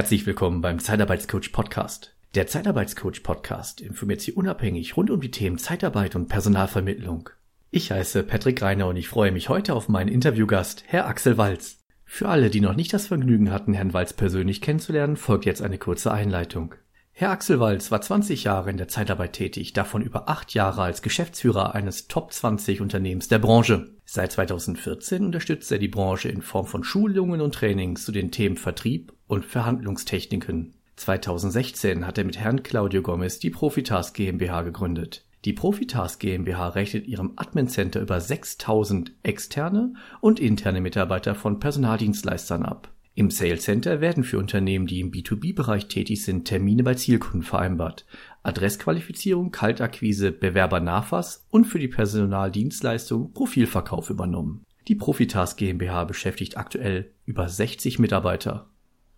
Herzlich willkommen beim Zeitarbeitscoach Podcast. Der Zeitarbeitscoach Podcast informiert Sie unabhängig rund um die Themen Zeitarbeit und Personalvermittlung. Ich heiße Patrick Reiner und ich freue mich heute auf meinen Interviewgast, Herr Axel Walz. Für alle, die noch nicht das Vergnügen hatten, Herrn Walz persönlich kennenzulernen, folgt jetzt eine kurze Einleitung. Herr Axel Walz war 20 Jahre in der Zeitarbeit tätig, davon über acht Jahre als Geschäftsführer eines Top 20 Unternehmens der Branche. Seit 2014 unterstützt er die Branche in Form von Schulungen und Trainings zu den Themen Vertrieb und Verhandlungstechniken. 2016 hat er mit Herrn Claudio Gomez die Profitask GmbH gegründet. Die Profitask GmbH rechnet ihrem Admin Center über 6000 externe und interne Mitarbeiter von Personaldienstleistern ab. Im Sales Center werden für Unternehmen, die im B2B-Bereich tätig sind, Termine bei Zielkunden vereinbart, Adressqualifizierung, Kaltakquise, Bewerbernachfass und für die Personaldienstleistung Profilverkauf übernommen. Die Profitask GmbH beschäftigt aktuell über 60 Mitarbeiter.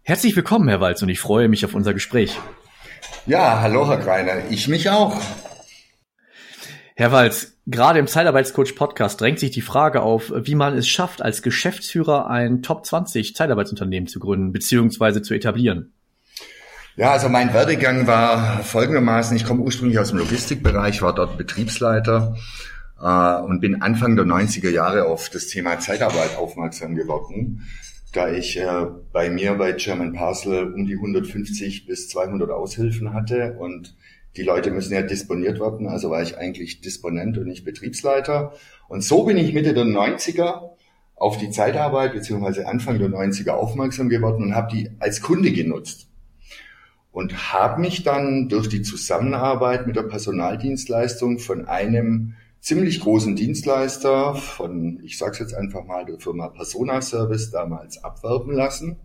Herzlich willkommen, Herr Walz, und ich freue mich auf unser Gespräch. Ja, hallo, Herr Greiner. Ich mich auch. Herr Walz, gerade im Zeitarbeitscoach Podcast drängt sich die Frage auf, wie man es schafft, als Geschäftsführer ein Top 20 Zeitarbeitsunternehmen zu gründen bzw. zu etablieren. Ja, also mein Werdegang war folgendermaßen, ich komme ursprünglich aus dem Logistikbereich, war dort Betriebsleiter äh, und bin Anfang der 90er Jahre auf das Thema Zeitarbeit aufmerksam geworden, da ich äh, bei mir bei German Parcel um die 150 bis 200 Aushilfen hatte und die Leute müssen ja disponiert werden, also war ich eigentlich Disponent und nicht Betriebsleiter. Und so bin ich Mitte der 90er auf die Zeitarbeit beziehungsweise Anfang der 90er aufmerksam geworden und habe die als Kunde genutzt. Und habe mich dann durch die Zusammenarbeit mit der Personaldienstleistung von einem ziemlich großen Dienstleister, von, ich sage es jetzt einfach mal, der Firma Persona Service damals abwerben lassen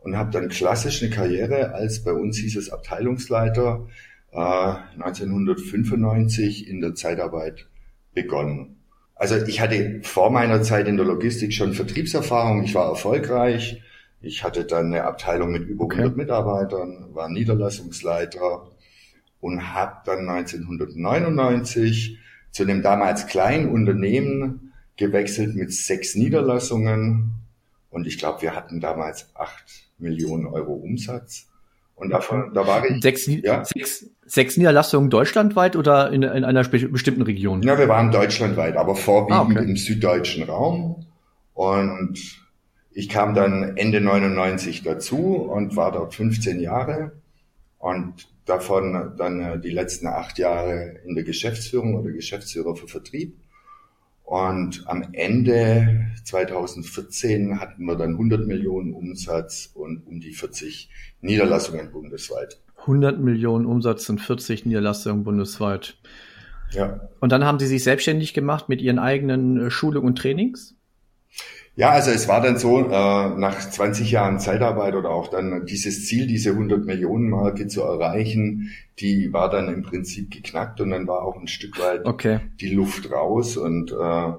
und habe dann klassisch eine Karriere als bei uns hieß es Abteilungsleiter 1995 äh, in der Zeitarbeit begonnen. Also ich hatte vor meiner Zeit in der Logistik schon Vertriebserfahrung, ich war erfolgreich. Ich hatte dann eine Abteilung mit über okay. 100 Mitarbeitern, war Niederlassungsleiter und habe dann 1999 zu einem damals kleinen Unternehmen gewechselt mit sechs Niederlassungen und ich glaube, wir hatten damals acht Millionen Euro Umsatz. Und davon, da war ich. Sechs, ja? sechs, sechs Niederlassungen deutschlandweit oder in, in einer bestimmten Region? Ja, wir waren deutschlandweit, aber vorwiegend ah, okay. im süddeutschen Raum. Und ich kam dann Ende 99 dazu und war dort 15 Jahre und davon dann äh, die letzten acht Jahre in der Geschäftsführung oder Geschäftsführer für Vertrieb. Und am Ende 2014 hatten wir dann 100 Millionen Umsatz und um die 40 Niederlassungen bundesweit. 100 Millionen Umsatz und 40 Niederlassungen bundesweit. Ja. Und dann haben Sie sich selbstständig gemacht mit Ihren eigenen äh, Schulungen und Trainings? Ja, also es war dann so, äh, nach 20 Jahren Zeitarbeit oder auch dann dieses Ziel, diese 100 Millionen Marke zu erreichen, die war dann im Prinzip geknackt und dann war auch ein Stück weit okay. die Luft raus und äh,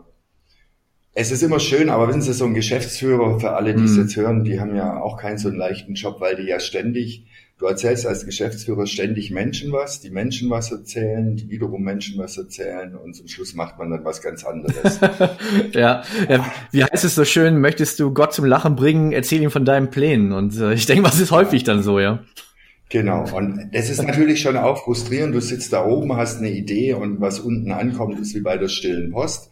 es ist immer schön, aber wissen Sie, so ein Geschäftsführer, für alle, die es mhm. jetzt hören, die haben ja auch keinen so einen leichten Job, weil die ja ständig Du erzählst als Geschäftsführer ständig Menschen was, die Menschen was erzählen, die wiederum Menschen was erzählen und zum Schluss macht man dann was ganz anderes. ja, ja, wie heißt es so schön, möchtest du Gott zum Lachen bringen, erzähl ihm von deinen Plänen. Und äh, ich denke, was ist häufig dann so, ja. Genau, und das ist natürlich schon auch frustrierend. Du sitzt da oben, hast eine Idee und was unten ankommt, ist wie bei der stillen Post.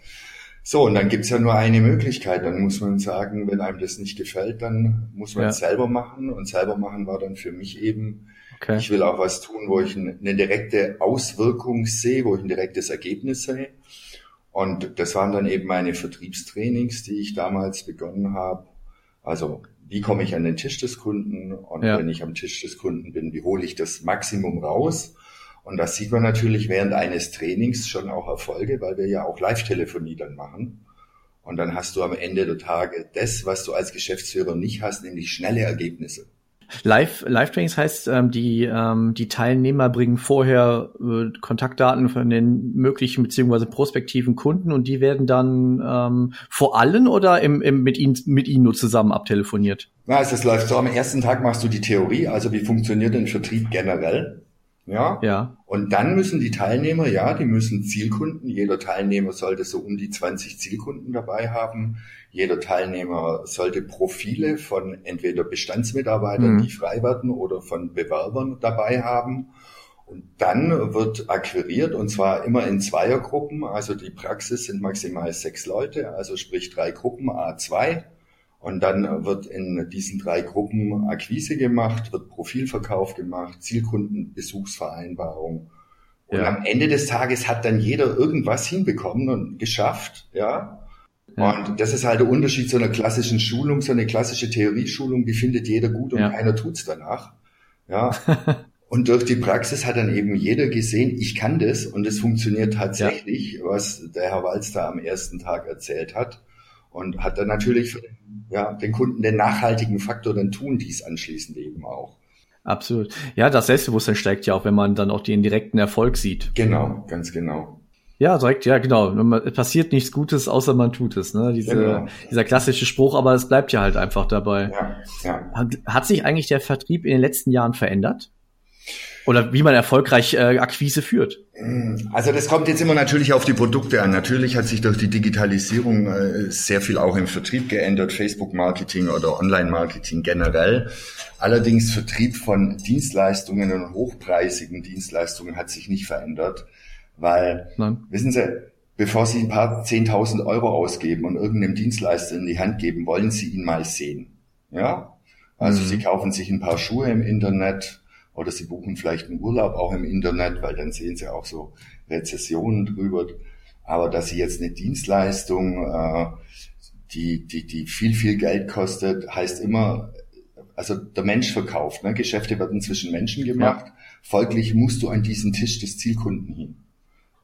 So, und dann gibt's ja nur eine Möglichkeit. Dann muss man sagen, wenn einem das nicht gefällt, dann muss man ja. es selber machen. Und selber machen war dann für mich eben, okay. ich will auch was tun, wo ich eine direkte Auswirkung sehe, wo ich ein direktes Ergebnis sehe. Und das waren dann eben meine Vertriebstrainings, die ich damals begonnen habe. Also wie komme ich an den Tisch des Kunden? Und ja. wenn ich am Tisch des Kunden bin, wie hole ich das Maximum raus? Und das sieht man natürlich während eines Trainings schon auch Erfolge, weil wir ja auch Live-Telefonie dann machen. Und dann hast du am Ende der Tage das, was du als Geschäftsführer nicht hast, nämlich schnelle Ergebnisse. Live, Live-Trainings heißt, ähm, die, ähm, die Teilnehmer bringen vorher äh, Kontaktdaten von den möglichen beziehungsweise prospektiven Kunden und die werden dann ähm, vor allen oder im, im, mit, ihnen, mit ihnen nur zusammen abtelefoniert? Ja, also das läuft so. Am ersten Tag machst du die Theorie, also wie funktioniert denn Vertrieb generell? Ja. Ja. Und dann müssen die Teilnehmer, ja, die müssen Zielkunden. Jeder Teilnehmer sollte so um die 20 Zielkunden dabei haben. Jeder Teilnehmer sollte Profile von entweder Bestandsmitarbeitern, Mhm. die frei werden, oder von Bewerbern dabei haben. Und dann wird akquiriert und zwar immer in Zweiergruppen. Also die Praxis sind maximal sechs Leute, also sprich drei Gruppen A2. Und dann wird in diesen drei Gruppen Akquise gemacht, wird Profilverkauf gemacht, Zielkundenbesuchsvereinbarung. Und Ja. am Ende des Tages hat dann jeder irgendwas hinbekommen und geschafft, ja. Ja. Und das ist halt der Unterschied zu einer klassischen Schulung, so eine klassische Theorieschulung, die findet jeder gut und Ja. keiner tut's danach. Ja. Und durch die Praxis hat dann eben jeder gesehen, ich kann das und es funktioniert tatsächlich, was der Herr Walz da am ersten Tag erzählt hat. Und hat dann natürlich ja, den Kunden den nachhaltigen Faktor, dann tun dies anschließend eben auch. Absolut. Ja, das Selbstbewusstsein steigt ja auch, wenn man dann auch den direkten Erfolg sieht. Genau, ganz genau. Ja, direkt, ja, genau. Es passiert nichts Gutes, außer man tut es. Ne? Diese, Genau. Dieser klassische Spruch, aber es bleibt ja halt einfach dabei. Ja, ja. Hat, hat sich eigentlich der Vertrieb in den letzten Jahren verändert? Oder wie man erfolgreich äh, Akquise führt? Also das kommt jetzt immer natürlich auf die Produkte an. Natürlich hat sich durch die Digitalisierung äh, sehr viel auch im Vertrieb geändert, Facebook-Marketing oder Online-Marketing generell. Allerdings Vertrieb von Dienstleistungen und hochpreisigen Dienstleistungen hat sich nicht verändert, weil, Nein. wissen Sie, bevor Sie ein paar 10.000 Euro ausgeben und irgendeinem Dienstleister in die Hand geben, wollen Sie ihn mal sehen. Ja? Also Mhm. Sie kaufen sich ein paar Schuhe im Internet, oder sie buchen vielleicht einen Urlaub auch im Internet, weil dann sehen sie auch so Rezessionen drüber. Aber dass sie jetzt eine Dienstleistung, äh, die, die, die viel, viel Geld kostet, heißt immer, also der Mensch verkauft. Ne? Geschäfte werden zwischen Menschen gemacht. Folglich musst du an diesen Tisch des Zielkunden hin.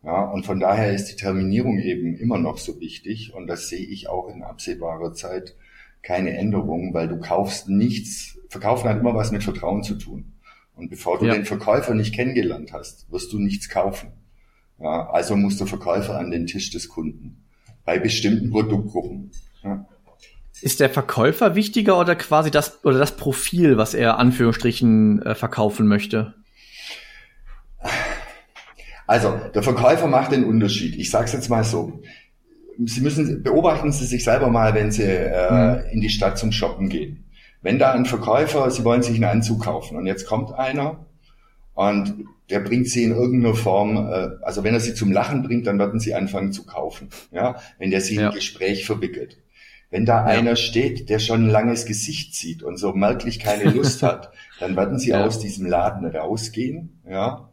Ja, und von daher ist die Terminierung eben immer noch so wichtig. Und das sehe ich auch in absehbarer Zeit keine Änderung, weil du kaufst nichts. Verkaufen hat immer was mit Vertrauen zu tun. Und bevor du Ja. den Verkäufer nicht kennengelernt hast, wirst du nichts kaufen. Ja, also muss der Verkäufer an den Tisch des Kunden. Bei bestimmten Produktgruppen. Ja. Ist der Verkäufer wichtiger oder quasi das oder das Profil, was er Anführungsstrichen äh, verkaufen möchte? Also, der Verkäufer macht den Unterschied. Ich sage es jetzt mal so. Sie müssen, beobachten Sie sich selber mal, wenn Sie äh, in die Stadt zum Shoppen gehen. Wenn da ein Verkäufer, Sie wollen sich einen Anzug kaufen und jetzt kommt einer und der bringt Sie in irgendeiner Form, äh, also wenn er Sie zum Lachen bringt, dann werden Sie anfangen zu kaufen. Ja, wenn der Sie in Ja. ein Gespräch verwickelt. Wenn da Ja. einer steht, der schon ein langes Gesicht sieht und so merklich keine Lust hat, dann werden Sie Ja. aus diesem Laden rausgehen, ja,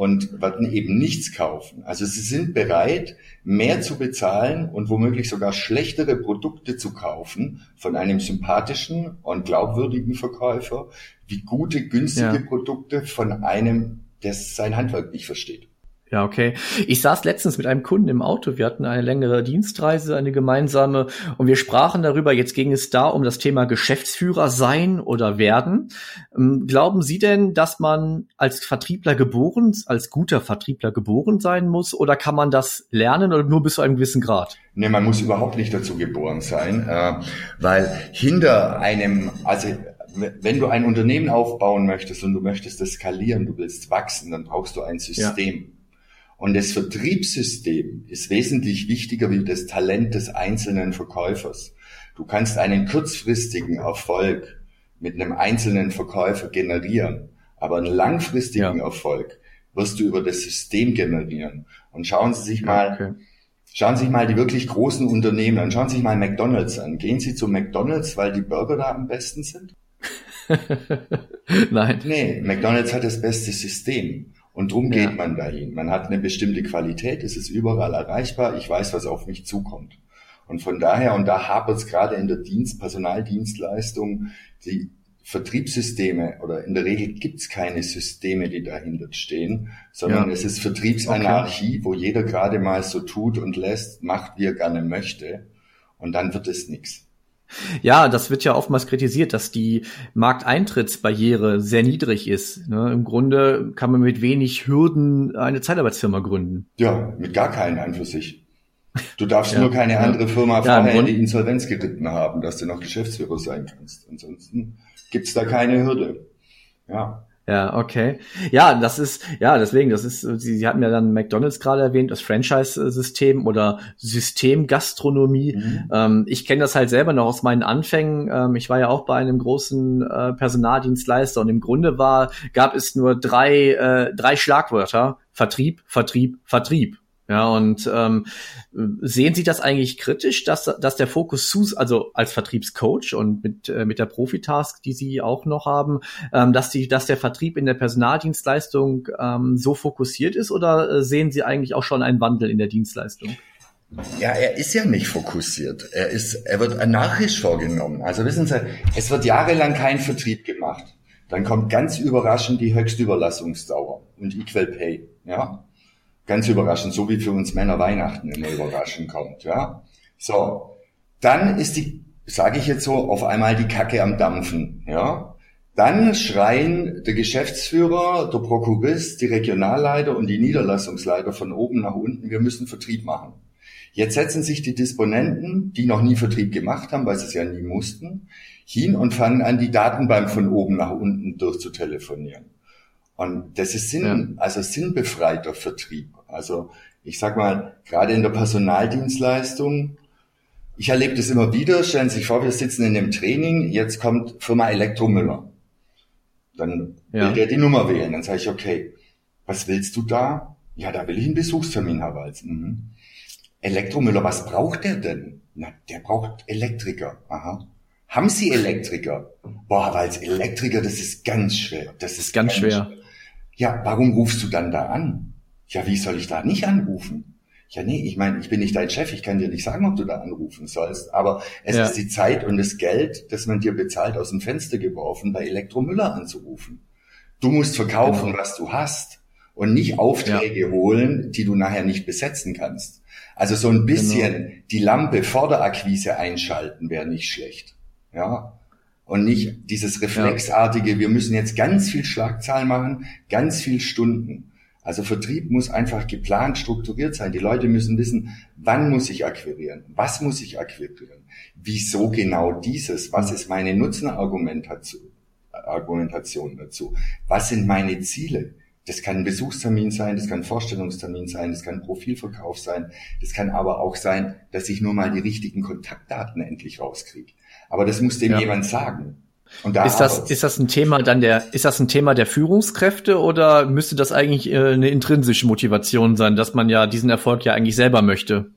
und werden eben nichts kaufen. Also sie sind bereit, mehr zu bezahlen und womöglich sogar schlechtere Produkte zu kaufen von einem sympathischen und glaubwürdigen Verkäufer, wie gute, günstige Ja. Produkte von einem, der sein Handwerk nicht versteht. Ja, okay. Ich saß letztens mit einem Kunden im Auto. Wir hatten eine längere Dienstreise, eine gemeinsame, und wir sprachen darüber. Jetzt ging es da um das Thema Geschäftsführer sein oder werden. Ähm, Glauben Sie denn, dass man als Vertriebler geboren, als guter Vertriebler geboren sein muss, oder kann man das lernen oder nur bis zu einem gewissen Grad? Nee, man muss überhaupt nicht dazu geboren sein, äh, weil hinter einem, also wenn du ein Unternehmen aufbauen möchtest und du möchtest das skalieren, du willst wachsen, dann brauchst du ein System. Und das Vertriebssystem ist wesentlich wichtiger wie das Talent des einzelnen Verkäufers. Du kannst einen kurzfristigen Erfolg mit einem einzelnen Verkäufer generieren, aber einen langfristigen Ja. Erfolg wirst du über das System generieren. Und schauen Sie sich mal, Okay. Schauen Sie sich mal die wirklich großen Unternehmen an. Schauen Sie sich mal McDonalds an. Gehen Sie zu McDonalds, weil die Burger da am besten sind? Nein. Nee, McDonalds hat das beste System. Und drum Ja. geht man dahin. Man hat eine bestimmte Qualität, es ist überall erreichbar, ich weiß, was auf mich zukommt. Und von daher, und da hapert es gerade in der Dienst, Personaldienstleistung, die Vertriebssysteme oder in der Regel gibt es keine Systeme, die dahinter stehen, sondern Ja. es ist Vertriebsanarchie, wo jeder gerade mal so tut und lässt, macht, wie er gerne möchte. Und dann wird es nichts. Ja, das wird ja oftmals kritisiert, dass die Markteintrittsbarriere sehr niedrig ist. Ne? Im Grunde kann man mit wenig Hürden eine Zeitarbeitsfirma gründen. Ja, mit gar keinen an für sich. Du darfst Ja, nur keine ja. andere Firma Ja, vorher in die Insolvenz geritten haben, dass du noch Geschäftsführer sein kannst. Ansonsten gibt's da keine Hürde. Ja. Ja, okay. Ja, das ist, ja, deswegen, das ist, Sie, Sie hatten ja dann McDonalds gerade erwähnt, das Franchise-System oder Systemgastronomie. Mhm. Ähm, ich kenne das halt selber noch aus meinen Anfängen. Ähm, ich war ja auch bei einem großen äh, Personaldienstleister und im Grunde war, gab es nur drei, äh, drei Schlagwörter. Vertrieb, Vertrieb, Vertrieb. Ja, und ähm, sehen Sie das eigentlich kritisch, dass, dass der Fokus zu, also als Vertriebscoach und mit, äh, mit der Profitask, die Sie auch noch haben, ähm, dass, die, dass der Vertrieb in der Personaldienstleistung ähm, so fokussiert ist oder äh, sehen Sie eigentlich auch schon einen Wandel in der Dienstleistung? Ja, er ist ja nicht fokussiert. Er ist, er wird anarchisch vorgenommen. Also wissen Sie, es wird jahrelang kein Vertrieb gemacht. Dann kommt ganz überraschend die Höchstüberlassungsdauer und Equal Pay. Ja, Ganz überraschend, so wie für uns Männer Weihnachten immer überraschend kommt, ja. So. Dann ist die, sage ich jetzt so, auf einmal die Kacke am Dampfen, ja. Dann schreien der Geschäftsführer, der Prokurist, die Regionalleiter und die Niederlassungsleiter von oben nach unten, wir müssen Vertrieb machen. Jetzt setzen sich die Disponenten, die noch nie Vertrieb gemacht haben, weil sie es ja nie mussten, hin und fangen an, die Datenbank von oben nach unten durchzutelefonieren. Und das ist Sinn, ja. also sinnbefreiter Vertrieb. Also ich sag mal, gerade in der Personaldienstleistung, ich erlebe das immer wieder, stellen Sie sich vor, wir sitzen in dem Training, jetzt kommt Firma Elektromüller. Dann ja. will der die Nummer wählen. Dann sage ich, okay, was willst du da? Ja, da will ich einen Besuchstermin, Herr Walz. Mhm. Elektromüller, was braucht der denn? Na, der braucht Elektriker. Aha. Haben Sie Elektriker? Boah, weil Elektriker, das ist ganz schwer. Das ist ganz, ganz schwer. schwer. Ja, warum rufst du dann da an? Ja, wie soll ich da nicht anrufen? Ja, nee, ich meine, ich bin nicht dein Chef, ich kann dir nicht sagen, ob du da anrufen sollst, aber es ja. ist die Zeit und das Geld, das man dir bezahlt, aus dem Fenster geworfen, bei Elektromüller anzurufen. Du musst verkaufen, genau. was du hast und nicht Aufträge ja. holen, die du nachher nicht besetzen kannst. Also so ein bisschen genau. die Lampe vor der Akquise einschalten wäre nicht schlecht. Ja, und nicht dieses reflexartige, wir müssen jetzt ganz viel Schlagzahlen machen, ganz viel Stunden. Also Vertrieb muss einfach geplant, strukturiert sein. Die Leute müssen wissen, wann muss ich akquirieren? Was muss ich akquirieren? Wieso genau dieses? Was ist meine Nutzenargumentation Argumentation dazu? Was sind meine Ziele? Das kann ein Besuchstermin sein, das kann ein Vorstellungstermin sein, das kann ein Profilverkauf sein, das kann aber auch sein, dass ich nur mal die richtigen Kontaktdaten endlich rauskriege. Aber das muss dem ja. jemand sagen. Da ist das, ist das ein Thema dann der, ist das ein Thema der Führungskräfte oder müsste das eigentlich äh, eine intrinsische Motivation sein, dass man ja diesen Erfolg ja eigentlich selber möchte?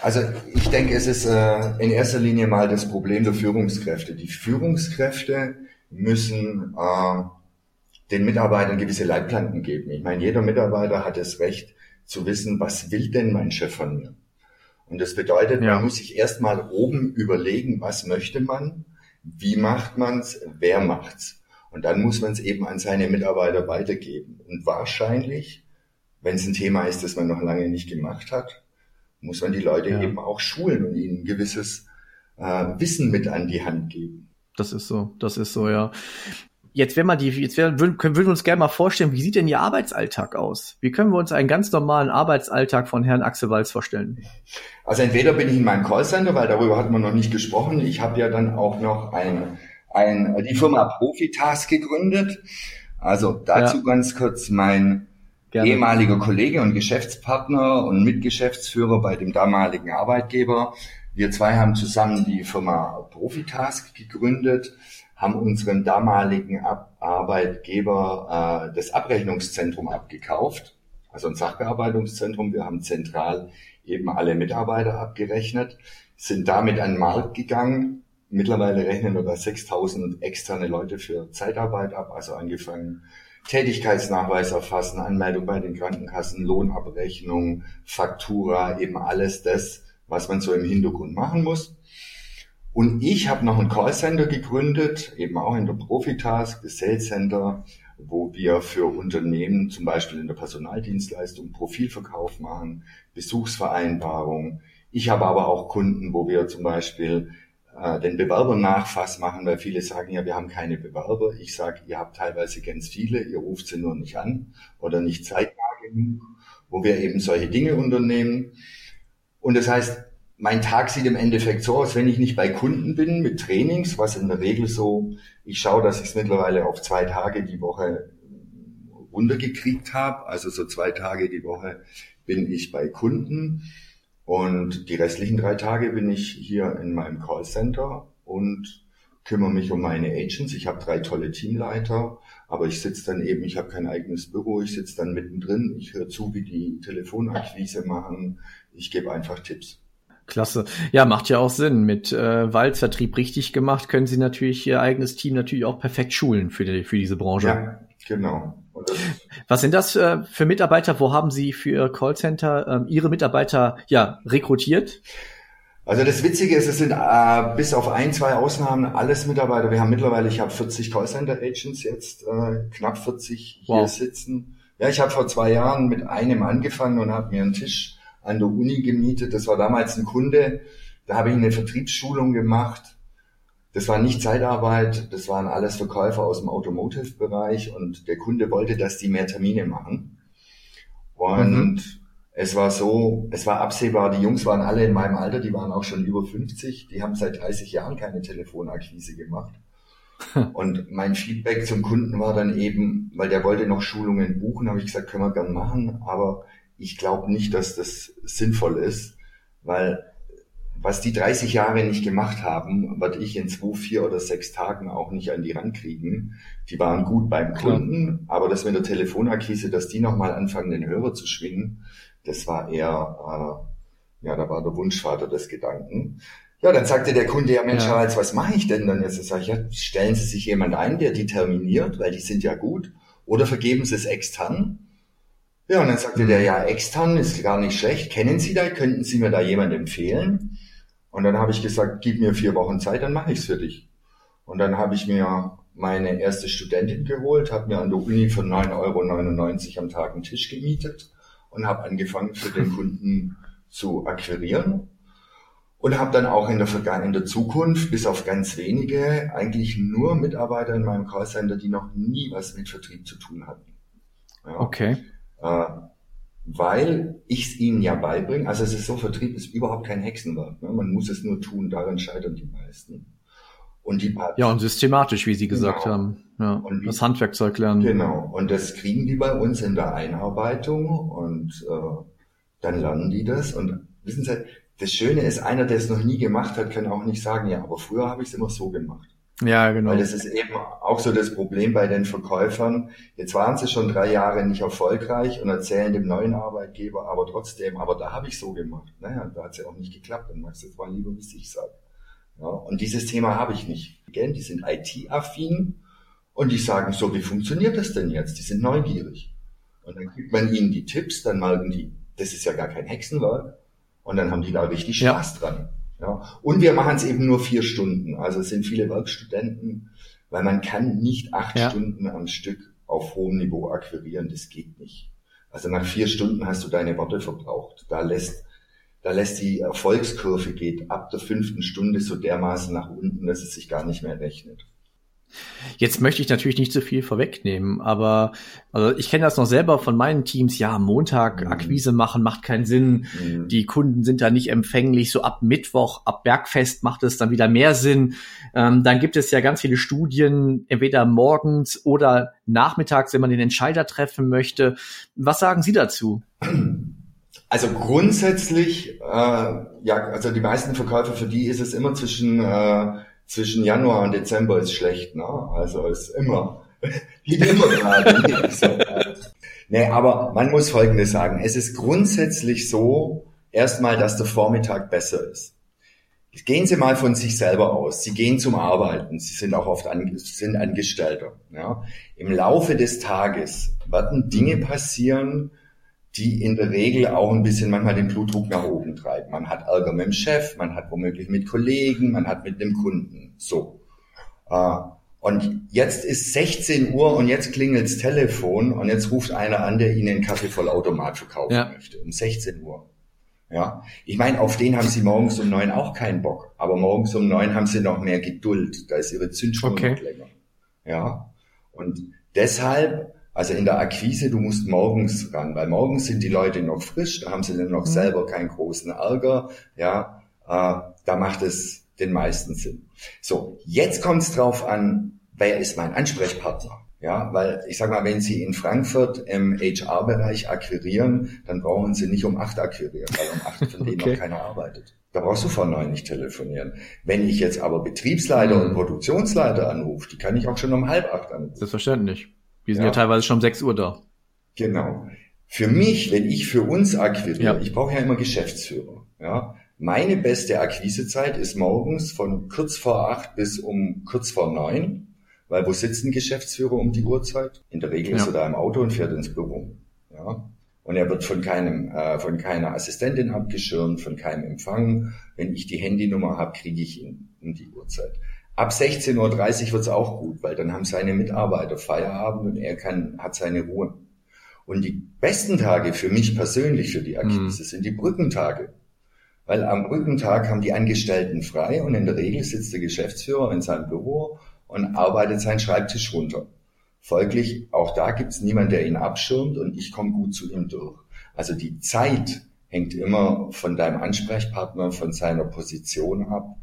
Also ich denke, es ist äh, in erster Linie mal das Problem der Führungskräfte. Die Führungskräfte müssen äh, den Mitarbeitern gewisse Leitplanken geben. Ich meine, jeder Mitarbeiter hat das Recht zu wissen, was will denn mein Chef von mir? Und das bedeutet, ja. man muss sich erstmal oben überlegen, was möchte man, wie macht man's, wer macht's. Und dann muss man es eben an seine Mitarbeiter weitergeben. Und wahrscheinlich, wenn es ein Thema ist, das man noch lange nicht gemacht hat, muss man die Leute ja. eben auch schulen und ihnen ein gewisses äh, Wissen mit an die Hand geben. Das ist so, das ist so, ja. Jetzt wenn man die, jetzt würden, würden wir uns gerne mal vorstellen, wie sieht denn Ihr Arbeitsalltag aus? Wie können wir uns einen ganz normalen Arbeitsalltag von Herrn Axel Walz vorstellen? Also entweder bin ich in meinem Callcenter, weil darüber hat man noch nicht gesprochen. Ich habe ja dann auch noch ein, ein, die Firma Profitask gegründet. Also dazu ja. ganz kurz mein Gerne. ehemaliger Kollege und Geschäftspartner und Mitgeschäftsführer bei dem damaligen Arbeitgeber. Wir zwei haben zusammen die Firma Profitask gegründet haben unseren damaligen Ab Arbeitgeber äh, das Abrechnungszentrum abgekauft, also ein Sachbearbeitungszentrum. Wir haben zentral eben alle Mitarbeiter abgerechnet, sind damit an den Markt gegangen. Mittlerweile rechnen wir da 6000 externe Leute für Zeitarbeit ab, also angefangen Tätigkeitsnachweis erfassen, Anmeldung bei den Krankenkassen, Lohnabrechnung, Faktura, eben alles das, was man so im Hintergrund machen muss. Und ich habe noch ein Callcenter gegründet, eben auch in der Profitask, das Sales Center, wo wir für Unternehmen zum Beispiel in der Personaldienstleistung Profilverkauf machen, Besuchsvereinbarung. Ich habe aber auch Kunden, wo wir zum Beispiel äh, den Bewerbernachfass machen, weil viele sagen ja, wir haben keine Bewerber. Ich sage, ihr habt teilweise ganz viele, ihr ruft sie nur nicht an oder nicht zeitnah genug, wo wir eben solche Dinge unternehmen. Und das heißt, mein Tag sieht im Endeffekt so aus, wenn ich nicht bei Kunden bin mit Trainings, was in der Regel so Ich schaue, dass ich es mittlerweile auf zwei Tage die Woche runtergekriegt habe. Also so zwei Tage die Woche bin ich bei Kunden und die restlichen drei Tage bin ich hier in meinem Callcenter und kümmere mich um meine Agents. Ich habe drei tolle Teamleiter, aber ich sitze dann eben, ich habe kein eigenes Büro, ich sitze dann mittendrin, ich höre zu, wie die Telefonakquise machen, ich gebe einfach Tipps. Klasse. Ja, macht ja auch Sinn. Mit äh, Waldvertrieb richtig gemacht, können Sie natürlich Ihr eigenes Team natürlich auch perfekt schulen für, die, für diese Branche. Ja, genau. Was sind das äh, für Mitarbeiter? Wo haben Sie für Ihr Callcenter äh, Ihre Mitarbeiter ja rekrutiert? Also das Witzige ist, es sind äh, bis auf ein, zwei Ausnahmen alles Mitarbeiter. Wir haben mittlerweile, ich habe 40 Callcenter-Agents jetzt, äh, knapp 40 hier wow. sitzen. Ja, ich habe vor zwei Jahren mit einem angefangen und habe mir einen Tisch an der Uni gemietet. Das war damals ein Kunde. Da habe ich eine Vertriebsschulung gemacht. Das war nicht Zeitarbeit, das waren alles Verkäufer aus dem Automotive-Bereich und der Kunde wollte, dass die mehr Termine machen. Und mhm. es war so, es war absehbar, die Jungs waren alle in meinem Alter, die waren auch schon über 50, die haben seit 30 Jahren keine Telefonakquise gemacht. Und mein Feedback zum Kunden war dann eben, weil der wollte noch Schulungen buchen, habe ich gesagt, können wir gern machen, aber ich glaube nicht, dass das sinnvoll ist, weil was die 30 Jahre nicht gemacht haben, werde ich in zwei, vier oder sechs Tagen auch nicht an die rankriegen. Die waren gut beim Kunden, aber das mit der Telefonakquise, dass die nochmal anfangen, den Hörer zu schwingen, das war eher, äh, ja, da war der Wunschvater des Gedanken. Ja, dann sagte der Kunde, ja Mensch, ja. was mache ich denn dann jetzt? Sag ich, ja, stellen Sie sich jemand ein, der die terminiert, weil die sind ja gut, oder vergeben Sie es extern. Ja, und dann sagte der, ja, extern ist gar nicht schlecht. Kennen Sie da? Könnten Sie mir da jemand empfehlen? Und dann habe ich gesagt, gib mir vier Wochen Zeit, dann mache ich es für dich. Und dann habe ich mir meine erste Studentin geholt, habe mir an der Uni für 9,99 Euro am Tag einen Tisch gemietet und habe angefangen, für den Kunden zu akquirieren. Und habe dann auch in der, Vergangenheit, in der Zukunft, bis auf ganz wenige, eigentlich nur Mitarbeiter in meinem Callcenter, die noch nie was mit Vertrieb zu tun hatten. Ja. Okay. Äh, weil ich es ihnen ja beibringe. Also es ist so, Vertrieb ist überhaupt kein Hexenwerk. Ne? Man muss es nur tun, daran scheitern die meisten. Und die ja, und systematisch, wie Sie gesagt genau. haben. Ja, und das Handwerkzeug lernen. Genau. Und das kriegen die bei uns in der Einarbeitung und äh, dann lernen die das. Und wissen Sie, das Schöne ist, einer, der es noch nie gemacht hat, kann auch nicht sagen, ja, aber früher habe ich es immer so gemacht. Ja, genau. Weil das ist eben auch so das Problem bei den Verkäufern. Jetzt waren sie schon drei Jahre nicht erfolgreich und erzählen dem neuen Arbeitgeber, aber trotzdem, aber da habe ich so gemacht. Naja, da hat es ja auch nicht geklappt. Dann magst du mal lieber, wie ich sage. Ja, und dieses Thema habe ich nicht. Die sind IT-affin und die sagen so, wie funktioniert das denn jetzt? Die sind neugierig. Und dann gibt man ihnen die Tipps, dann merken die, das ist ja gar kein Hexenwerk. Und dann haben die da richtig Spaß ja. dran. Ja. Und wir machen es eben nur vier Stunden. Also es sind viele Werkstudenten, weil man kann nicht acht ja. Stunden am Stück auf hohem Niveau akquirieren. Das geht nicht. Also nach vier Stunden hast du deine Worte verbraucht. Da lässt, da lässt die Erfolgskurve geht ab der fünften Stunde so dermaßen nach unten, dass es sich gar nicht mehr rechnet. Jetzt möchte ich natürlich nicht zu viel vorwegnehmen, aber also ich kenne das noch selber von meinen Teams. Ja, Montag mhm. Akquise machen macht keinen Sinn. Mhm. Die Kunden sind da nicht empfänglich. So ab Mittwoch, ab Bergfest macht es dann wieder mehr Sinn. Ähm, dann gibt es ja ganz viele Studien, entweder morgens oder nachmittags, wenn man den Entscheider treffen möchte. Was sagen Sie dazu? Also grundsätzlich, äh, ja, also die meisten Verkäufer, für die ist es immer zwischen äh, zwischen Januar und Dezember ist schlecht, ne? Also ist immer, wie immer gerade. so. Nee, aber man muss Folgendes sagen. Es ist grundsätzlich so, erstmal, dass der Vormittag besser ist. Gehen Sie mal von sich selber aus. Sie gehen zum Arbeiten. Sie sind auch oft an, sind Angestellter. Ja? Im Laufe des Tages werden Dinge passieren, die in der Regel auch ein bisschen manchmal den Blutdruck nach oben treiben. Man hat Ärger mit dem Chef, man hat womöglich mit Kollegen, man hat mit dem Kunden. So. Äh, und jetzt ist 16 Uhr und jetzt klingelt's Telefon und jetzt ruft einer an, der Ihnen einen Kaffeevollautomat verkaufen ja. möchte. Um 16 Uhr. Ja, ich meine, auf den haben Sie morgens um neun auch keinen Bock, aber morgens um neun haben Sie noch mehr Geduld. Da ist Ihre Zündschnur okay. noch länger. Ja, und deshalb also in der Akquise, du musst morgens ran, weil morgens sind die Leute noch frisch, da haben sie dann noch mhm. selber keinen großen Ärger, ja, äh, da macht es den meisten Sinn. So, jetzt kommt es drauf an, wer ist mein Ansprechpartner? Ja, weil ich sag mal, wenn Sie in Frankfurt im HR-Bereich akquirieren, dann brauchen Sie nicht um acht akquirieren, weil um acht von denen okay. noch keiner arbeitet. Da brauchst du vor neun nicht telefonieren. Wenn ich jetzt aber Betriebsleiter mhm. und Produktionsleiter anrufe, die kann ich auch schon um halb acht anrufen. Selbstverständlich. Wir sind ja, ja teilweise schon um sechs Uhr da. Genau. Für mich, wenn ich für uns akquiriere, ja. ich brauche ja immer Geschäftsführer. Ja, meine beste Akquisezeit ist morgens von kurz vor acht bis um kurz vor neun weil wo sitzt ein Geschäftsführer um die Uhrzeit? In der Regel ja. ist er da im Auto und fährt ins Büro. Ja. Und er wird von keinem, äh, von keiner Assistentin abgeschirmt, von keinem Empfang. Wenn ich die Handynummer habe, kriege ich ihn um die Uhrzeit. Ab 16.30 Uhr wird's auch gut, weil dann haben seine Mitarbeiter Feierabend und er kann, hat seine Ruhe. Und die besten Tage für mich persönlich für die Akquise mhm. sind die Brückentage. Weil am Brückentag haben die Angestellten frei und in der Regel sitzt der Geschäftsführer in seinem Büro und arbeitet seinen Schreibtisch runter. Folglich, auch da gibt es niemanden, der ihn abschirmt und ich komme gut zu ihm durch. Also die Zeit hängt immer von deinem Ansprechpartner, von seiner Position ab.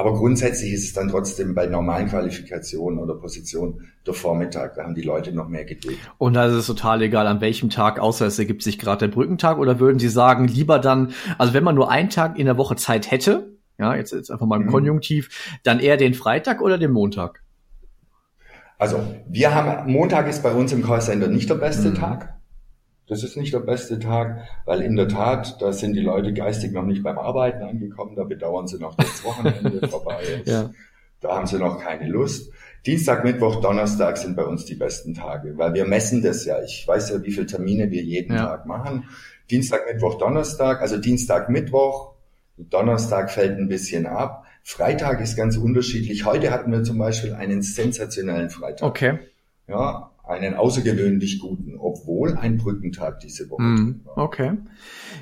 Aber grundsätzlich ist es dann trotzdem bei normalen Qualifikationen oder Positionen der Vormittag. Da haben die Leute noch mehr Geduld. Und da ist es total egal, an welchem Tag, außer es ergibt sich gerade der Brückentag. Oder würden Sie sagen, lieber dann, also wenn man nur einen Tag in der Woche Zeit hätte, ja, jetzt, jetzt einfach mal im mhm. Konjunktiv, dann eher den Freitag oder den Montag? Also, wir haben, Montag ist bei uns im Callcenter nicht der beste mhm. Tag. Das ist nicht der beste Tag, weil in der Tat, da sind die Leute geistig noch nicht beim Arbeiten angekommen, da bedauern sie noch, das Wochenende vorbei ist. Ja. Da haben sie noch keine Lust. Dienstag, Mittwoch, Donnerstag sind bei uns die besten Tage, weil wir messen das ja. Ich weiß ja, wie viele Termine wir jeden ja. Tag machen. Dienstag, Mittwoch, Donnerstag, also Dienstag, Mittwoch Donnerstag fällt ein bisschen ab. Freitag ist ganz unterschiedlich. Heute hatten wir zum Beispiel einen sensationellen Freitag. Okay. Ja, einen außergewöhnlich guten, obwohl ein Brückentag diese Woche mm, war. Okay.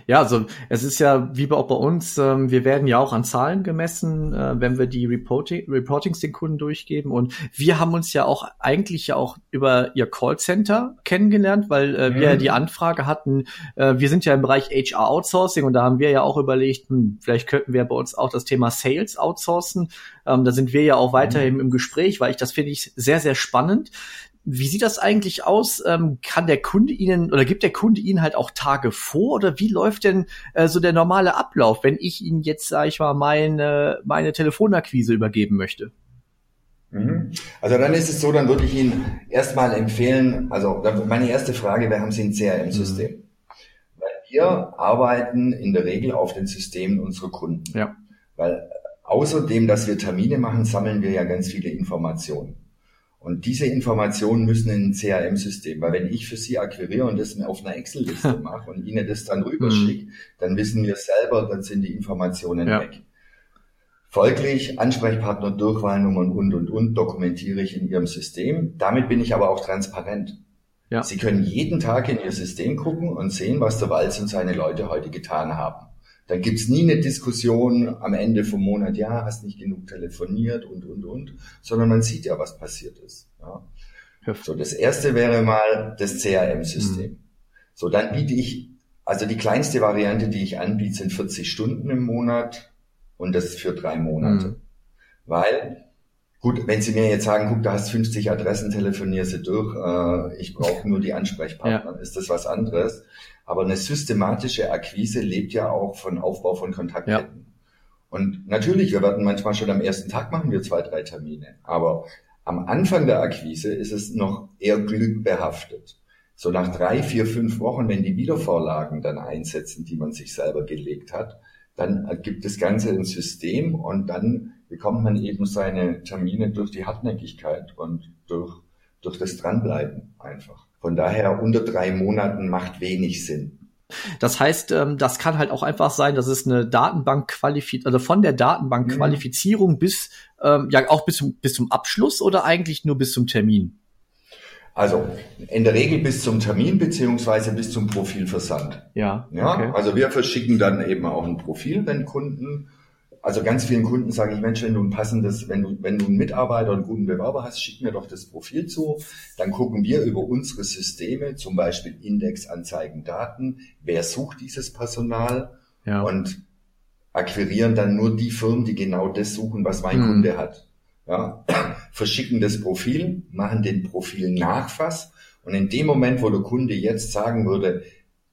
Ja, also es ist ja wie auch bei uns, ähm, wir werden ja auch an Zahlen gemessen, äh, wenn wir die Reporting, Reportings den Kunden durchgeben. Und wir haben uns ja auch eigentlich ja auch über ihr Callcenter kennengelernt, weil äh, wir ja mhm. die Anfrage hatten, äh, wir sind ja im Bereich HR Outsourcing und da haben wir ja auch überlegt, hm, vielleicht könnten wir bei uns auch das Thema Sales outsourcen. Ähm, da sind wir ja auch weiterhin mhm. im Gespräch, weil ich das finde ich sehr, sehr spannend. Wie sieht das eigentlich aus? Ähm, kann der Kunde Ihnen oder gibt der Kunde Ihnen halt auch Tage vor oder wie läuft denn äh, so der normale Ablauf, wenn ich Ihnen jetzt, sage ich mal, meine, meine Telefonakquise übergeben möchte? Mhm. Also dann ist es so, dann würde ich Ihnen erstmal empfehlen, also meine erste Frage wäre, haben Sie ein CRM-System? Mhm. Weil wir arbeiten in der Regel auf den Systemen unserer Kunden. Ja. Weil außerdem, dass wir Termine machen, sammeln wir ja ganz viele Informationen. Und diese Informationen müssen in ein CRM-System, weil wenn ich für Sie akquiriere und das auf einer Excel-Liste mache und Ihnen das dann rüberschicke, mhm. dann wissen wir selber, dann sind die Informationen ja. weg. Folglich Ansprechpartner, Durchwahlnummern und, und, und dokumentiere ich in Ihrem System. Damit bin ich aber auch transparent. Ja. Sie können jeden Tag in Ihr System gucken und sehen, was der Walz und seine Leute heute getan haben. Dann gibt's nie eine Diskussion am Ende vom Monat, ja, hast nicht genug telefoniert und, und, und, sondern man sieht ja, was passiert ist. Ja. So, das erste wäre mal das CRM-System. Mhm. So, dann biete ich, also die kleinste Variante, die ich anbiete, sind 40 Stunden im Monat und das für drei Monate. Mhm. Weil, gut, wenn Sie mir jetzt sagen, guck, du hast 50 Adressen, telefonier sie durch, äh, ich brauche nur die Ansprechpartner, ja. ist das was anderes. Aber eine systematische Akquise lebt ja auch von Aufbau von Kontaktketten. Ja. Und natürlich, wir werden manchmal schon am ersten Tag machen wir zwei, drei Termine. Aber am Anfang der Akquise ist es noch eher glückbehaftet. So nach drei, vier, fünf Wochen, wenn die Wiedervorlagen dann einsetzen, die man sich selber gelegt hat, dann gibt das Ganze ein System und dann bekommt man eben seine Termine durch die Hartnäckigkeit und durch, durch das Dranbleiben einfach. Von daher unter drei Monaten macht wenig Sinn. Das heißt, ähm, das kann halt auch einfach sein, dass es eine Datenbank qualifiziert, also von der Datenbankqualifizierung mhm. bis ähm, ja auch bis zum, bis zum Abschluss oder eigentlich nur bis zum Termin? Also in der Regel bis zum Termin beziehungsweise bis zum Profilversand. Ja. Ja. Okay. Also wir verschicken dann eben auch ein Profil, wenn Kunden also ganz vielen Kunden sage ich, Mensch, wenn du ein passendes, wenn du, wenn du einen Mitarbeiter und einen guten Bewerber hast, schick mir doch das Profil zu. Dann gucken wir über unsere Systeme, zum Beispiel Indexanzeigen, Daten, wer sucht dieses Personal ja. und akquirieren dann nur die Firmen, die genau das suchen, was mein hm. Kunde hat. Ja. verschicken das Profil, machen den Profil Nachfass und in dem Moment, wo der Kunde jetzt sagen würde,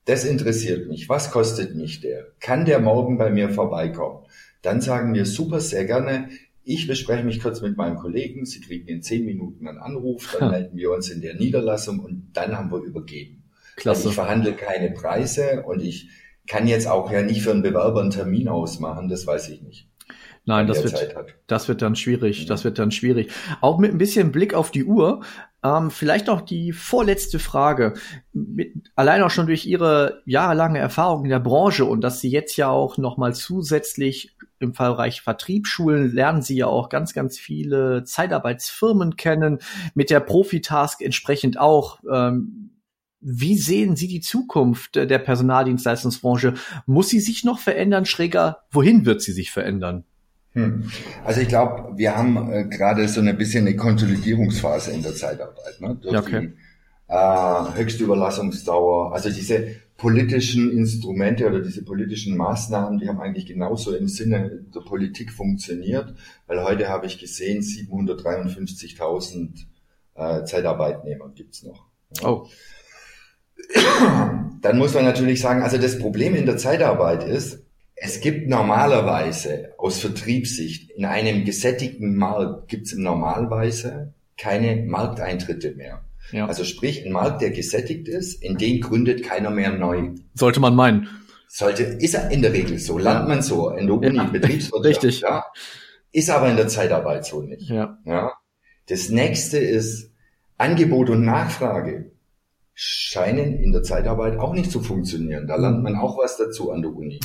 das interessiert mich, was kostet mich der, kann der morgen bei mir vorbeikommen, dann sagen wir super, sehr gerne, ich bespreche mich kurz mit meinem Kollegen, Sie kriegen in zehn Minuten einen Anruf, dann melden wir uns in der Niederlassung und dann haben wir übergeben. Klasse. Also ich verhandle keine Preise und ich kann jetzt auch ja nicht für einen Bewerber einen Termin ausmachen, das weiß ich nicht. Nein, das wird, das wird dann schwierig. Ja. Das wird dann schwierig. Auch mit ein bisschen Blick auf die Uhr. Ähm, vielleicht auch die vorletzte Frage. Mit, allein auch schon durch Ihre jahrelange Erfahrung in der Branche und dass Sie jetzt ja auch noch mal zusätzlich im Bereich Vertriebsschulen lernen Sie ja auch ganz, ganz viele Zeitarbeitsfirmen kennen. Mit der Profitask entsprechend auch. Ähm, wie sehen Sie die Zukunft der Personaldienstleistungsbranche? Muss sie sich noch verändern? Schräger, wohin wird sie sich verändern? Hm. Also ich glaube, wir haben äh, gerade so ein bisschen eine Konsolidierungsphase in der Zeitarbeit. Ne? Durch okay. die äh, höchste Überlassungsdauer, also diese politischen Instrumente oder diese politischen Maßnahmen, die haben eigentlich genauso im Sinne der Politik funktioniert, weil heute habe ich gesehen, 753.000 äh, Zeitarbeitnehmer gibt's noch. Ja. Oh. Dann muss man natürlich sagen, also das Problem in der Zeitarbeit ist, es gibt normalerweise aus Vertriebssicht in einem gesättigten Markt gibt es normalerweise keine Markteintritte mehr. Ja. Also sprich, ein Markt, der gesättigt ist, in den gründet keiner mehr neu. Sollte man meinen. Sollte, ist er in der Regel so, lernt man so, in der Uni, ja, Betriebswirtschaft. Richtig. Ja, ist aber in der Zeitarbeit so nicht. Ja. ja. Das nächste ist Angebot und Nachfrage scheinen in der Zeitarbeit auch nicht zu funktionieren. Da lernt man auch was dazu an der Uni.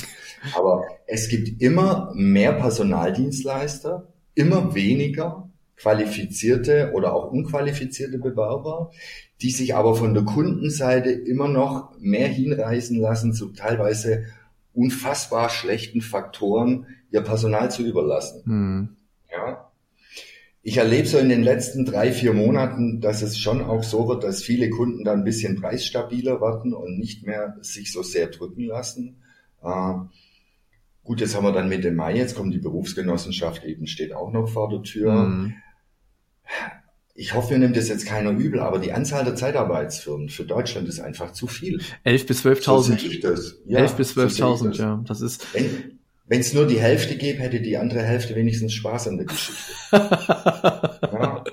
Aber es gibt immer mehr Personaldienstleister, immer weniger qualifizierte oder auch unqualifizierte Bewerber, die sich aber von der Kundenseite immer noch mehr hinreißen lassen, zu teilweise unfassbar schlechten Faktoren ihr Personal zu überlassen. Mhm. Ja. Ich erlebe so in den letzten drei, vier Monaten, dass es schon auch so wird, dass viele Kunden da ein bisschen preisstabiler werden und nicht mehr sich so sehr drücken lassen. Äh, gut, jetzt haben wir dann Mitte Mai, jetzt kommt die Berufsgenossenschaft eben, steht auch noch vor der Tür. Mhm. Ich hoffe, ihr nehmt das jetzt keiner übel, aber die Anzahl der Zeitarbeitsfirmen für Deutschland ist einfach zu viel. 11 bis 12.000. So ja, 11 bis 12.000, so ja. Das ist. Wenn, wenn es nur die Hälfte gäbe, hätte die andere Hälfte wenigstens Spaß an der Geschichte. ja.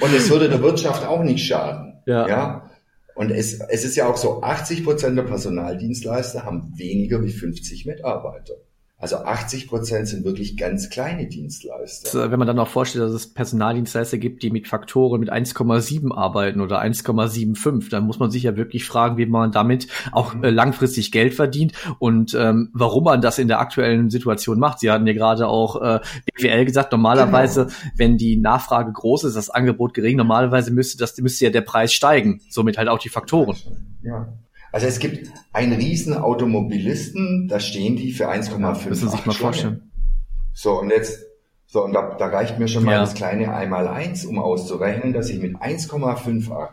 Und es würde der Wirtschaft auch nicht schaden. Ja. ja? Und es, es ist ja auch so, 80 Prozent der Personaldienstleister haben weniger wie 50 Mitarbeiter. Also 80 Prozent sind wirklich ganz kleine Dienstleister. Wenn man dann auch vorstellt, dass es Personaldienstleister gibt, die mit Faktoren mit 1,7 arbeiten oder 1,75, dann muss man sich ja wirklich fragen, wie man damit auch mhm. langfristig Geld verdient und ähm, warum man das in der aktuellen Situation macht. Sie hatten ja gerade auch äh, BWL gesagt, normalerweise, genau. wenn die Nachfrage groß ist, das Angebot gering, normalerweise müsste das müsste ja der Preis steigen, somit halt auch die Faktoren. Ja. Also es gibt einen riesen Automobilisten, da stehen die für 1,5. Müssen Sie sich mal vorstellen. So, und jetzt, so, und da, da reicht mir schon mal ja. das kleine einmal eins, um auszurechnen, dass ich mit 1,58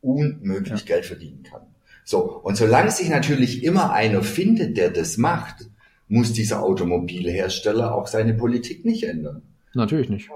unmöglich ja. Geld verdienen kann. So, und solange sich natürlich immer einer findet, der das macht, muss dieser Automobilhersteller auch seine Politik nicht ändern. Natürlich nicht.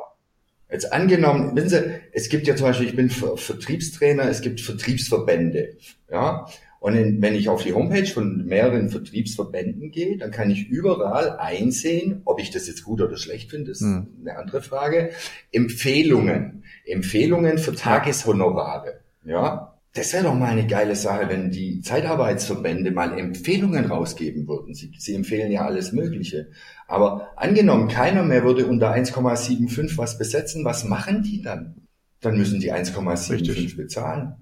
Jetzt angenommen, wissen Sie, es gibt ja zum Beispiel, ich bin Vertriebstrainer, es gibt Vertriebsverbände, ja. Und in, wenn ich auf die Homepage von mehreren Vertriebsverbänden gehe, dann kann ich überall einsehen, ob ich das jetzt gut oder schlecht finde, ist hm. eine andere Frage. Empfehlungen. Empfehlungen für Tageshonorare. Ja. Das wäre doch mal eine geile Sache, wenn die Zeitarbeitsverbände mal Empfehlungen rausgeben würden. Sie, sie empfehlen ja alles Mögliche. Aber angenommen, keiner mehr würde unter 1,75 was besetzen, was machen die dann? Dann müssen die 1,75 bezahlen.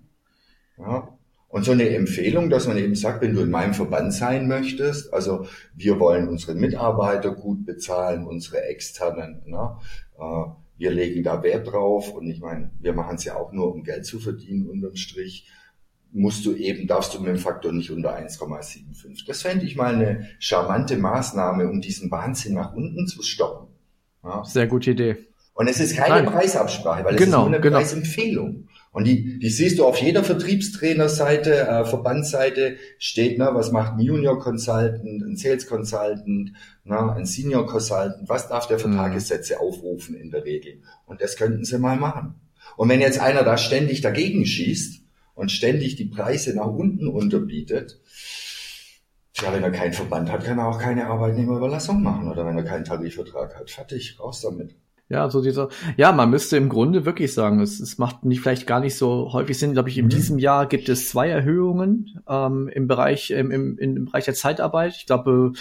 Ja. Und so eine Empfehlung, dass man eben sagt, wenn du in meinem Verband sein möchtest, also wir wollen unsere Mitarbeiter gut bezahlen, unsere externen, ne? Äh, wir legen da Wert drauf und ich meine, wir machen es ja auch nur, um Geld zu verdienen unterm Strich, musst du eben, darfst du mit dem Faktor nicht unter 1,75. Das fände ich mal eine charmante Maßnahme, um diesen Wahnsinn nach unten zu stoppen. Ja? Sehr gute Idee. Und es ist keine Nein. Preisabsprache, weil es genau, ist nur eine genau. Preisempfehlung. Und die, die siehst du auf jeder Vertriebstrainerseite, äh, Verbandsseite steht, ne, was macht ein Junior Consultant, ein Sales Consultant, ne, ein Senior Consultant, was darf der für mhm. Tagessätze aufrufen in der Regel? Und das könnten sie mal machen. Und wenn jetzt einer da ständig dagegen schießt und ständig die Preise nach unten unterbietet, Tja, wenn er keinen Verband hat, kann er auch keine Arbeitnehmerüberlassung machen oder wenn er keinen Tarifvertrag hat. Fertig, raus damit. Ja, so dieser, ja, man müsste im Grunde wirklich sagen, es, es macht nicht vielleicht gar nicht so häufig Sinn. Glaube ich, in mhm. diesem Jahr gibt es zwei Erhöhungen ähm, im Bereich im, im, im Bereich der Zeitarbeit. Ich glaube,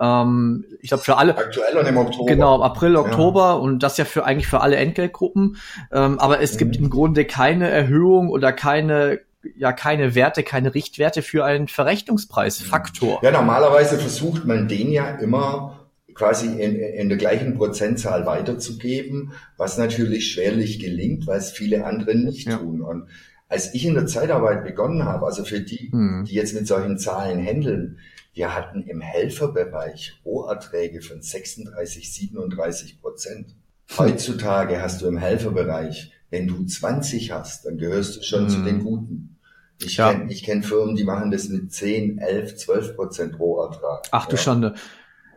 ähm, ich glaube für alle. Aktuell und im Oktober. Genau, April, Oktober ja. und das ja für eigentlich für alle Entgeltgruppen. Ähm, aber es mhm. gibt im Grunde keine Erhöhung oder keine ja keine Werte, keine Richtwerte für einen Verrechnungspreisfaktor. Ja, normalerweise versucht man den ja immer quasi in, in der gleichen Prozentzahl weiterzugeben, was natürlich schwerlich gelingt, weil es viele andere nicht ja. tun. Und als ich in der Zeitarbeit begonnen habe, also für die, hm. die jetzt mit solchen Zahlen handeln, wir hatten im Helferbereich Roherträge von 36, 37 Prozent. Hm. Heutzutage hast du im Helferbereich, wenn du 20 hast, dann gehörst du schon hm. zu den Guten. Ich ja. kenne ich kenn Firmen, die machen das mit 10, 11, 12 Prozent Rohertrag. Ach du ja. Schande.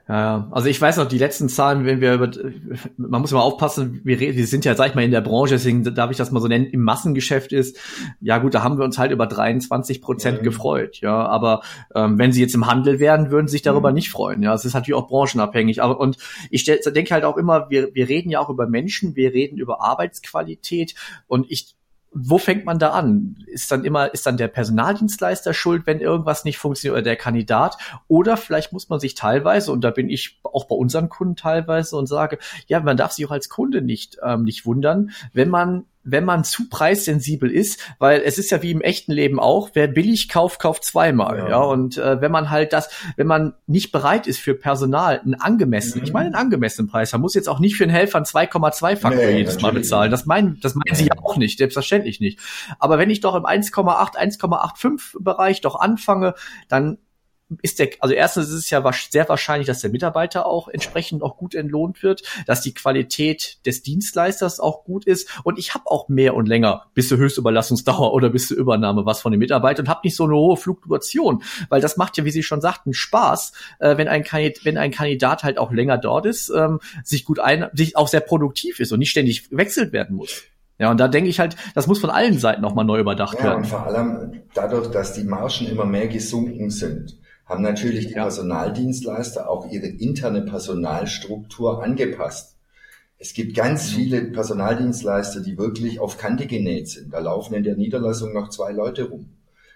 Ja, also ich weiß noch, die letzten Zahlen, wenn wir über, man muss immer aufpassen, wir, wir sind ja, sag ich mal, in der Branche, deswegen darf ich das mal so nennen, im Massengeschäft ist, ja gut, da haben wir uns halt über 23 Prozent mhm. gefreut, ja, aber ähm, wenn sie jetzt im Handel wären, würden sie sich darüber mhm. nicht freuen, ja, es ist natürlich auch branchenabhängig, aber und ich denke halt auch immer, wir, wir reden ja auch über Menschen, wir reden über Arbeitsqualität. Und ich wo fängt man da an? Ist dann immer, ist dann der Personaldienstleister schuld, wenn irgendwas nicht funktioniert oder der Kandidat? Oder vielleicht muss man sich teilweise, und da bin ich auch bei unseren Kunden teilweise und sage, ja, man darf sich auch als Kunde nicht, ähm, nicht wundern, wenn man wenn man zu preissensibel ist, weil es ist ja wie im echten Leben auch, wer billig kauft, kauft zweimal, ja. ja? Und äh, wenn man halt das, wenn man nicht bereit ist für Personal einen angemessenen, mhm. ich meine einen angemessenen Preis, man muss jetzt auch nicht für einen Helfer einen 2,2 Faktor nee, jedes Mal bezahlen. Das meinen, das meinen sie ja auch nicht, selbstverständlich nicht. Aber wenn ich doch im 1,8, 1,85 Bereich doch anfange, dann ist der, also erstens ist es ja sehr wahrscheinlich, dass der Mitarbeiter auch entsprechend auch gut entlohnt wird, dass die Qualität des Dienstleisters auch gut ist und ich habe auch mehr und länger bis zur Höchstüberlassungsdauer oder bis zur Übernahme was von dem Mitarbeiter und habe nicht so eine hohe Fluktuation, weil das macht ja, wie Sie schon sagten, Spaß, äh, wenn ein Kandidat, wenn ein Kandidat halt auch länger dort ist, ähm, sich gut ein, sich auch sehr produktiv ist und nicht ständig gewechselt werden muss. Ja, und da denke ich halt, das muss von allen Seiten nochmal neu überdacht ja, werden. Und vor allem dadurch, dass die Margen immer mehr gesunken sind haben natürlich die ja. Personaldienstleister auch ihre interne Personalstruktur angepasst. Es gibt ganz mhm. viele Personaldienstleister, die wirklich auf Kante genäht sind. Da laufen in der Niederlassung noch zwei Leute rum.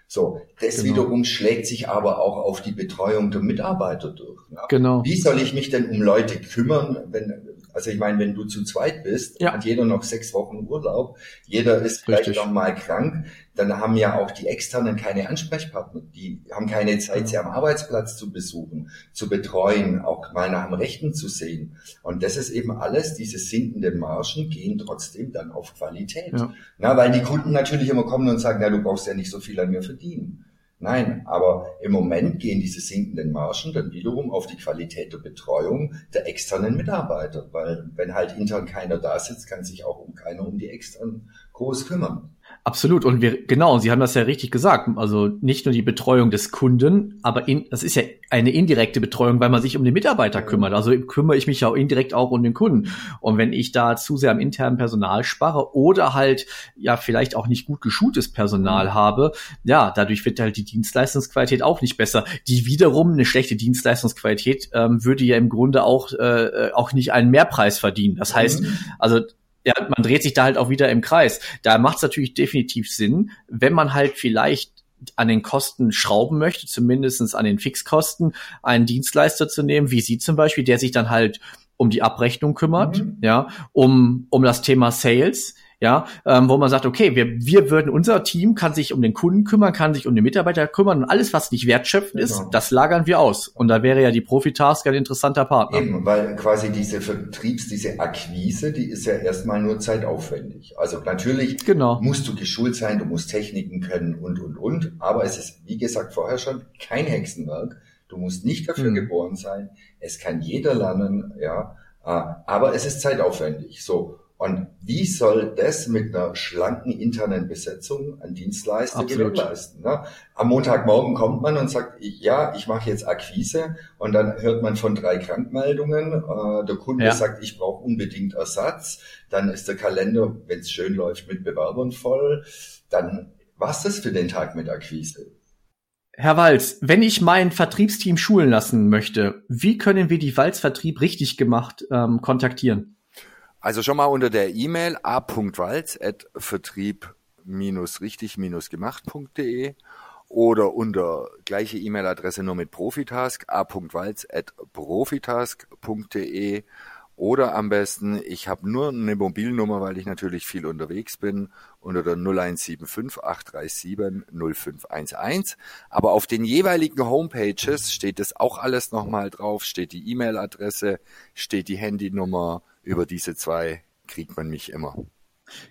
So, das genau. wiederum schlägt sich aber auch auf die Betreuung der Mitarbeiter durch. Ja. Genau. Wie soll ich mich denn um Leute kümmern, wenn also ich meine, wenn du zu zweit bist, ja. hat jeder noch sechs Wochen Urlaub, jeder ist vielleicht Richtig. noch mal krank, dann haben ja auch die Externen keine Ansprechpartner. Die haben keine Zeit, sie am Arbeitsplatz zu besuchen, zu betreuen, auch mal nach dem Rechten zu sehen. Und das ist eben alles, diese sinkenden Margen gehen trotzdem dann auf Qualität. Ja. Na, weil die Kunden natürlich immer kommen und sagen, na, du brauchst ja nicht so viel an mir verdienen. Nein, aber im Moment gehen diese sinkenden Margen dann wiederum auf die Qualität der Betreuung der externen Mitarbeiter, weil wenn halt intern keiner da sitzt, kann sich auch keiner um die externen groß kümmern. Absolut. Und wir, genau, Sie haben das ja richtig gesagt. Also nicht nur die Betreuung des Kunden, aber in, das ist ja eine indirekte Betreuung, weil man sich um den Mitarbeiter kümmert. Also kümmere ich mich ja indirekt auch um den Kunden. Und wenn ich da zu sehr am internen Personal spare oder halt ja vielleicht auch nicht gut geschultes Personal mhm. habe, ja, dadurch wird halt die Dienstleistungsqualität auch nicht besser. Die wiederum eine schlechte Dienstleistungsqualität ähm, würde ja im Grunde auch, äh, auch nicht einen Mehrpreis verdienen. Das heißt, mhm. also ja, man dreht sich da halt auch wieder im Kreis. Da macht es natürlich definitiv Sinn, wenn man halt vielleicht an den Kosten schrauben möchte, zumindestens an den Fixkosten, einen Dienstleister zu nehmen, wie Sie zum Beispiel, der sich dann halt um die Abrechnung kümmert, mhm. ja, um, um das Thema Sales, ja, ähm, wo man sagt, okay, wir, wir würden, unser Team kann sich um den Kunden kümmern, kann sich um den Mitarbeiter kümmern und alles, was nicht wertschöpfend ist, genau. das lagern wir aus. Und da wäre ja die Profitask ein interessanter Partner. Eben, weil quasi diese Vertriebs-, diese Akquise, die ist ja erstmal nur zeitaufwendig. Also natürlich genau. musst du geschult sein, du musst Techniken können und, und, und. Aber es ist, wie gesagt, vorher schon kein Hexenwerk. Du musst nicht dafür mhm. geboren sein. Es kann jeder lernen, ja. Äh, aber es ist zeitaufwendig. So. Und wie soll das mit einer schlanken internen Besetzung an Dienstleister gewährleisten? Ne? Am Montagmorgen kommt man und sagt, ja, ich mache jetzt Akquise und dann hört man von drei Krankmeldungen. Äh, der Kunde ja. sagt, ich brauche unbedingt Ersatz. Dann ist der Kalender, wenn es schön läuft, mit Bewerbern voll. Dann war's das für den Tag mit Akquise. Herr Walz, wenn ich mein Vertriebsteam schulen lassen möchte, wie können wir die Walz Vertrieb richtig gemacht ähm, kontaktieren? Also schon mal unter der E-Mail a.walz@vertrieb-richtig-gemacht.de oder unter gleiche E-Mail-Adresse nur mit Profitask a.walz@profitask.de oder am besten, ich habe nur eine Mobilnummer, weil ich natürlich viel unterwegs bin, unter der 0175 837 0511. Aber auf den jeweiligen Homepages steht das auch alles nochmal drauf, steht die E-Mail-Adresse, steht die Handynummer, über diese zwei kriegt man mich immer.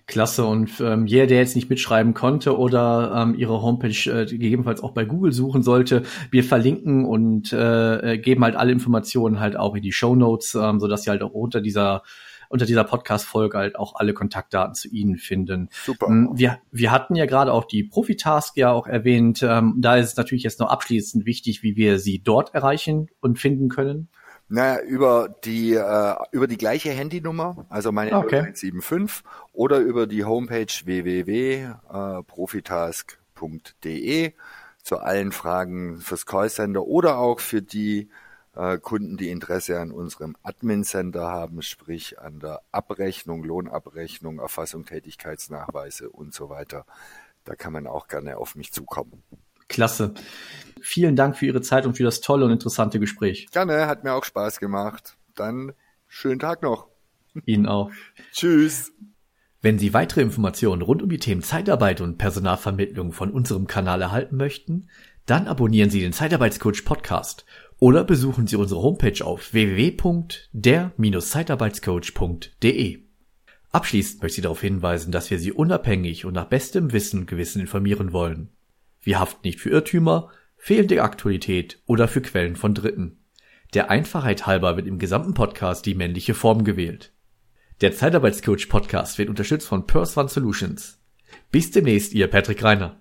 Klasse. Und ähm, jeder, der jetzt nicht mitschreiben konnte oder ähm, ihre Homepage äh, gegebenenfalls auch bei Google suchen sollte, wir verlinken und äh, geben halt alle Informationen halt auch in die Show Notes, ähm, sodass sie halt auch unter dieser unter dieser Podcast-Folge halt auch alle Kontaktdaten zu Ihnen finden. Super. Ähm, wir, wir hatten ja gerade auch die Profitask ja auch erwähnt. Ähm, da ist es natürlich jetzt noch abschließend wichtig, wie wir sie dort erreichen und finden können. Naja, über die, äh, über die gleiche Handynummer, also meine okay. 0175 oder über die Homepage www.profitask.de zu allen Fragen fürs Callcenter oder auch für die äh, Kunden, die Interesse an unserem Admin-Center haben, sprich an der Abrechnung, Lohnabrechnung, Erfassung Tätigkeitsnachweise und so weiter. Da kann man auch gerne auf mich zukommen. Klasse. Vielen Dank für Ihre Zeit und für das tolle und interessante Gespräch. Gerne, hat mir auch Spaß gemacht. Dann schönen Tag noch. Ihnen auch. Tschüss. Wenn Sie weitere Informationen rund um die Themen Zeitarbeit und Personalvermittlung von unserem Kanal erhalten möchten, dann abonnieren Sie den Zeitarbeitscoach Podcast oder besuchen Sie unsere Homepage auf www.der-zeitarbeitscoach.de. Abschließend möchte ich darauf hinweisen, dass wir Sie unabhängig und nach bestem Wissen und Gewissen informieren wollen. Wir haften nicht für Irrtümer, fehlende Aktualität oder für Quellen von Dritten. Der Einfachheit halber wird im gesamten Podcast die männliche Form gewählt. Der Zeitarbeitscoach Podcast wird unterstützt von Purse One Solutions. Bis demnächst, ihr Patrick Reiner.